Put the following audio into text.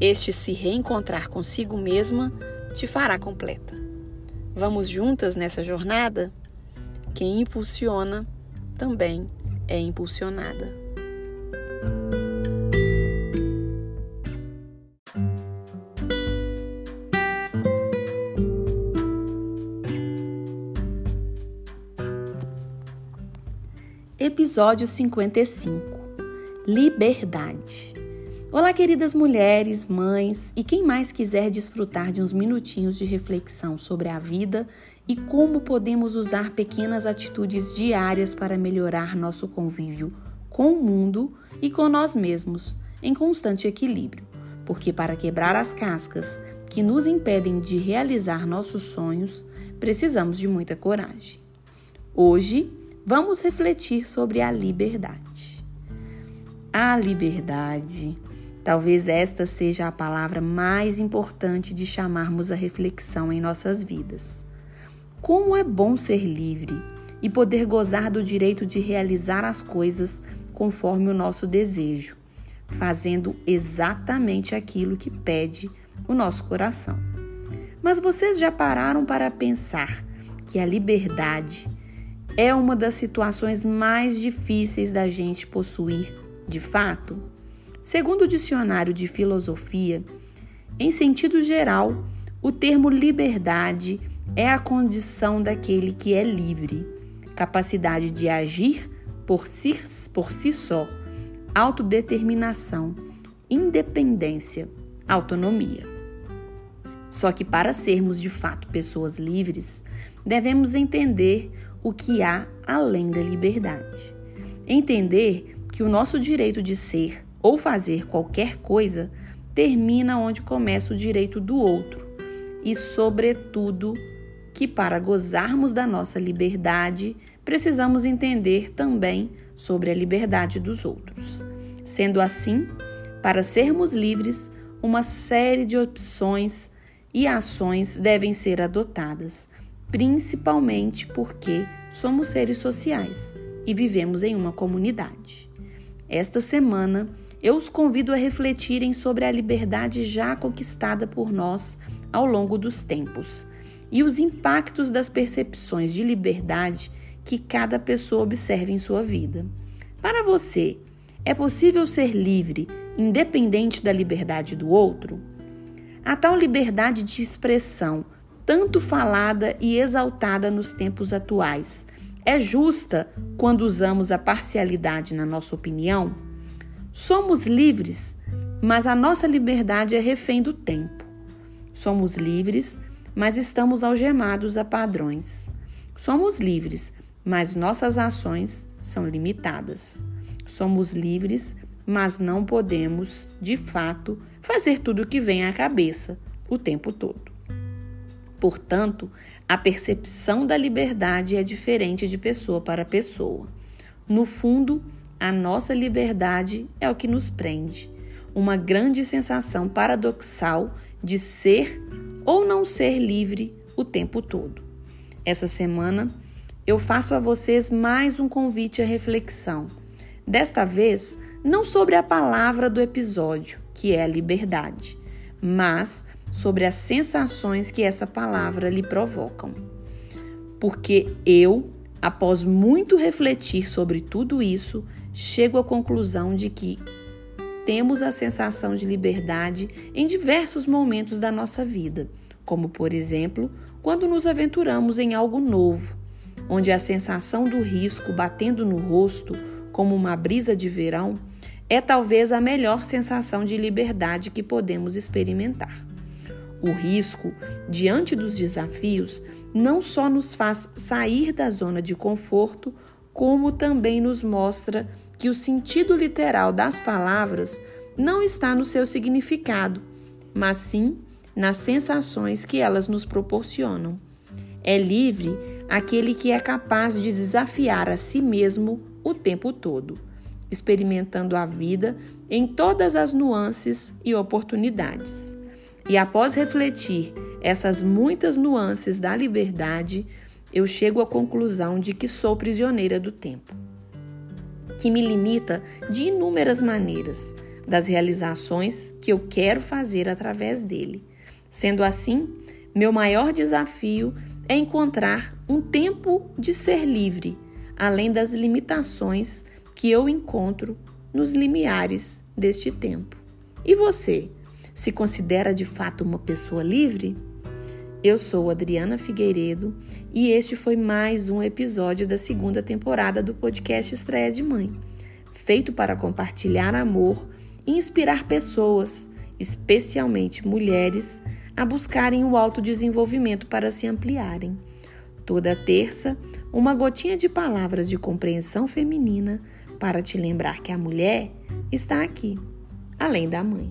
este se reencontrar consigo mesma te fará completa. Vamos juntas nessa jornada? Quem impulsiona também é impulsionada. Episódio 55 Liberdade. Olá, queridas mulheres, mães e quem mais quiser desfrutar de uns minutinhos de reflexão sobre a vida e como podemos usar pequenas atitudes diárias para melhorar nosso convívio com o mundo e com nós mesmos, em constante equilíbrio. Porque para quebrar as cascas que nos impedem de realizar nossos sonhos, precisamos de muita coragem. Hoje, vamos refletir sobre a liberdade. A liberdade Talvez esta seja a palavra mais importante de chamarmos a reflexão em nossas vidas. Como é bom ser livre e poder gozar do direito de realizar as coisas conforme o nosso desejo, fazendo exatamente aquilo que pede o nosso coração. Mas vocês já pararam para pensar que a liberdade é uma das situações mais difíceis da gente possuir de fato? Segundo o dicionário de filosofia, em sentido geral, o termo liberdade é a condição daquele que é livre, capacidade de agir por si, por si só, autodeterminação, independência, autonomia. Só que para sermos de fato pessoas livres, devemos entender o que há além da liberdade. Entender que o nosso direito de ser ou fazer qualquer coisa termina onde começa o direito do outro, e, sobretudo, que para gozarmos da nossa liberdade, precisamos entender também sobre a liberdade dos outros. Sendo assim, para sermos livres, uma série de opções e ações devem ser adotadas, principalmente porque somos seres sociais e vivemos em uma comunidade. Esta semana, eu os convido a refletirem sobre a liberdade já conquistada por nós ao longo dos tempos e os impactos das percepções de liberdade que cada pessoa observa em sua vida. Para você, é possível ser livre independente da liberdade do outro? A tal liberdade de expressão, tanto falada e exaltada nos tempos atuais, é justa quando usamos a parcialidade na nossa opinião? Somos livres, mas a nossa liberdade é refém do tempo. Somos livres, mas estamos algemados a padrões. Somos livres, mas nossas ações são limitadas. Somos livres, mas não podemos, de fato, fazer tudo o que vem à cabeça o tempo todo. Portanto, a percepção da liberdade é diferente de pessoa para pessoa. No fundo, a nossa liberdade é o que nos prende. Uma grande sensação paradoxal de ser ou não ser livre o tempo todo. Essa semana eu faço a vocês mais um convite à reflexão. Desta vez, não sobre a palavra do episódio, que é a liberdade, mas sobre as sensações que essa palavra lhe provocam. Porque eu, após muito refletir sobre tudo isso, chego à conclusão de que temos a sensação de liberdade em diversos momentos da nossa vida, como por exemplo, quando nos aventuramos em algo novo, onde a sensação do risco batendo no rosto, como uma brisa de verão, é talvez a melhor sensação de liberdade que podemos experimentar. O risco, diante dos desafios, não só nos faz sair da zona de conforto, como também nos mostra que o sentido literal das palavras não está no seu significado, mas sim nas sensações que elas nos proporcionam. É livre aquele que é capaz de desafiar a si mesmo o tempo todo experimentando a vida em todas as nuances e oportunidades. E após refletir essas muitas nuances da liberdade, eu chego à conclusão de que sou prisioneira do tempo, que me limita de inúmeras maneiras das realizações que eu quero fazer através dele. Sendo assim, meu maior desafio é encontrar um tempo de ser livre, além das limitações que eu encontro nos limiares deste tempo. E você, se considera de fato uma pessoa livre? Eu sou Adriana Figueiredo e este foi mais um episódio da segunda temporada do podcast Estreia de Mãe, feito para compartilhar amor e inspirar pessoas, especialmente mulheres, a buscarem o autodesenvolvimento para se ampliarem. Toda terça, uma gotinha de palavras de compreensão feminina para te lembrar que a mulher está aqui, além da mãe.